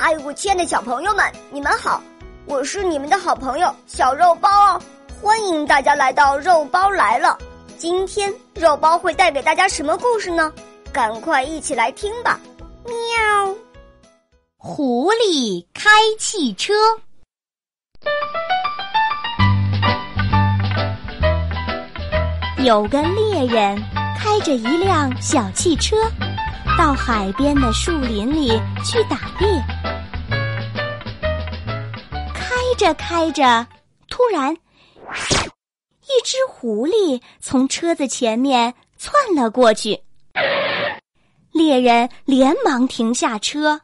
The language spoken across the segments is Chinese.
嗨，我亲爱的小朋友们，你们好！我是你们的好朋友小肉包哦，欢迎大家来到肉包来了。今天肉包会带给大家什么故事呢？赶快一起来听吧！喵。狐狸开汽车。有个猎人开着一辆小汽车，到海边的树林里去打猎。着开着，突然，一只狐狸从车子前面窜了过去。猎人连忙停下车，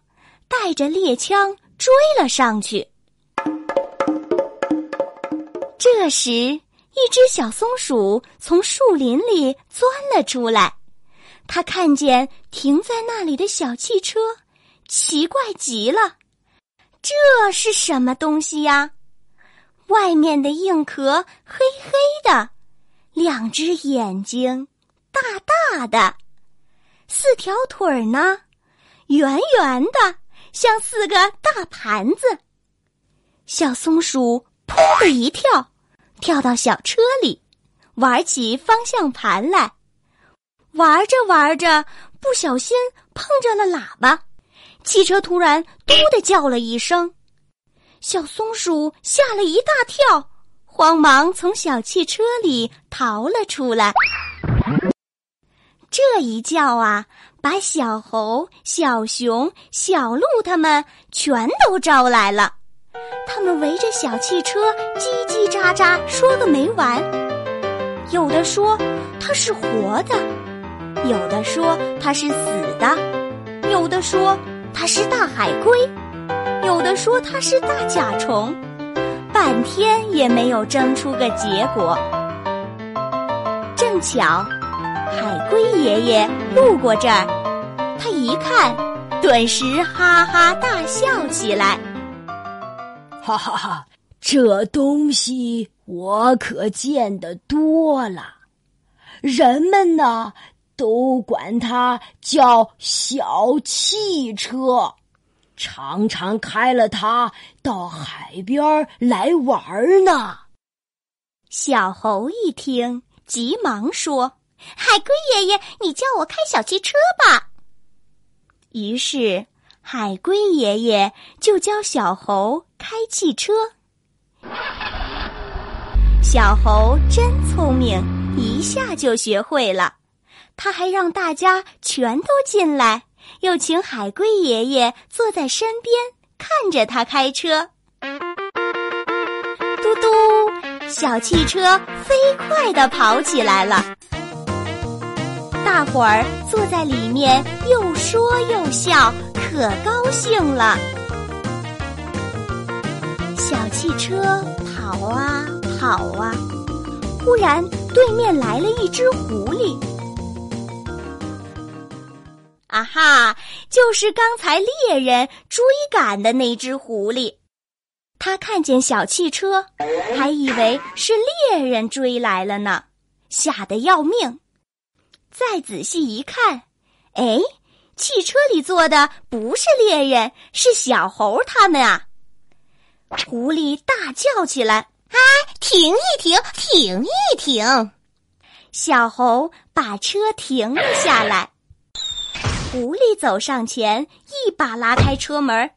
带着猎枪追了上去。这时，一只小松鼠从树林里钻了出来，它看见停在那里的小汽车，奇怪极了。这是什么东西呀？外面的硬壳黑黑的，两只眼睛大大的，四条腿儿呢，圆圆的，像四个大盘子。小松鼠扑的一跳。跳到小车里，玩起方向盘来。玩着玩着，不小心碰着了喇叭，汽车突然“嘟”的叫了一声，小松鼠吓了一大跳，慌忙从小汽车里逃了出来。这一叫啊，把小猴、小熊、小鹿他们全都招来了。他们围着小汽车叽叽喳喳说个没完，有的说它是活的，有的说它是死的，有的说它是大海龟，有的说它是大甲虫，半天也没有争出个结果。正巧，海龟爷爷路过这儿，他一看，顿时哈哈大笑起来。哈哈哈，这东西我可见得多了，人们呢都管它叫小汽车，常常开了它到海边来玩呢。小猴一听，急忙说：“海龟爷爷，你教我开小汽车吧。”于是。海龟爷爷就教小猴开汽车。小猴真聪明，一下就学会了。他还让大家全都进来，又请海龟爷爷坐在身边看着他开车。嘟嘟，小汽车飞快地跑起来了。大伙儿坐在里面，又说又笑。可高兴了，小汽车跑啊跑啊，忽然对面来了一只狐狸。啊哈，就是刚才猎人追赶的那只狐狸。他看见小汽车，还以为是猎人追来了呢，吓得要命。再仔细一看，哎。汽车里坐的不是猎人，是小猴他们啊！狐狸大叫起来：“哎，停一停，停一停！”小猴把车停了下来。狐狸走上前，一把拉开车门，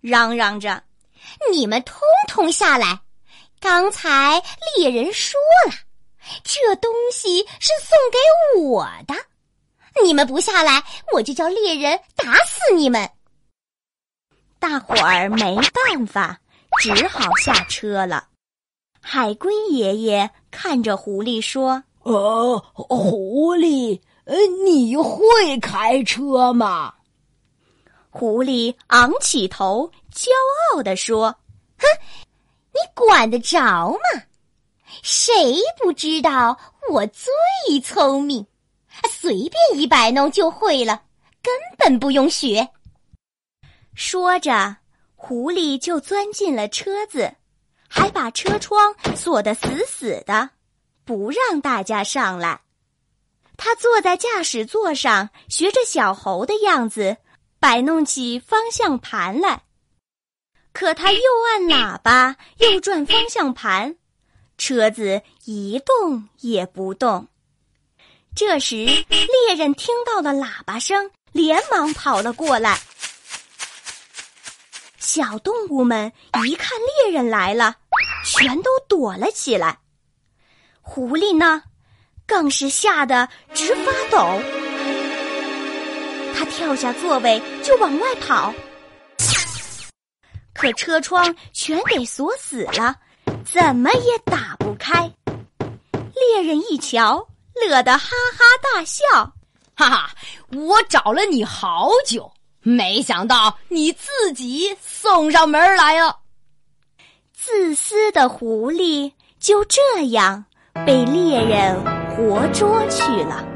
嚷嚷着：“你们通通下来！刚才猎人说了，这东西是送给我的。”你们不下来，我就叫猎人打死你们！大伙儿没办法，只好下车了。海龟爷爷看着狐狸说：“呃，狐狸，呃，你会开车吗？”狐狸昂起头，骄傲地说：“哼，你管得着吗？谁不知道我最聪明？”随便一摆弄就会了，根本不用学。说着，狐狸就钻进了车子，还把车窗锁得死死的，不让大家上来。他坐在驾驶座上，学着小猴的样子，摆弄起方向盘来，可他又按喇叭，又转方向盘，车子一动也不动。这时，猎人听到了喇叭声，连忙跑了过来。小动物们一看猎人来了，全都躲了起来。狐狸呢，更是吓得直发抖。他跳下座位就往外跑，可车窗全给锁死了，怎么也打不开。猎人一瞧，乐得哈哈大笑：“哈哈，我找了你好久，没想到你自己送上门来了。”自私的狐狸就这样被猎人活捉去了。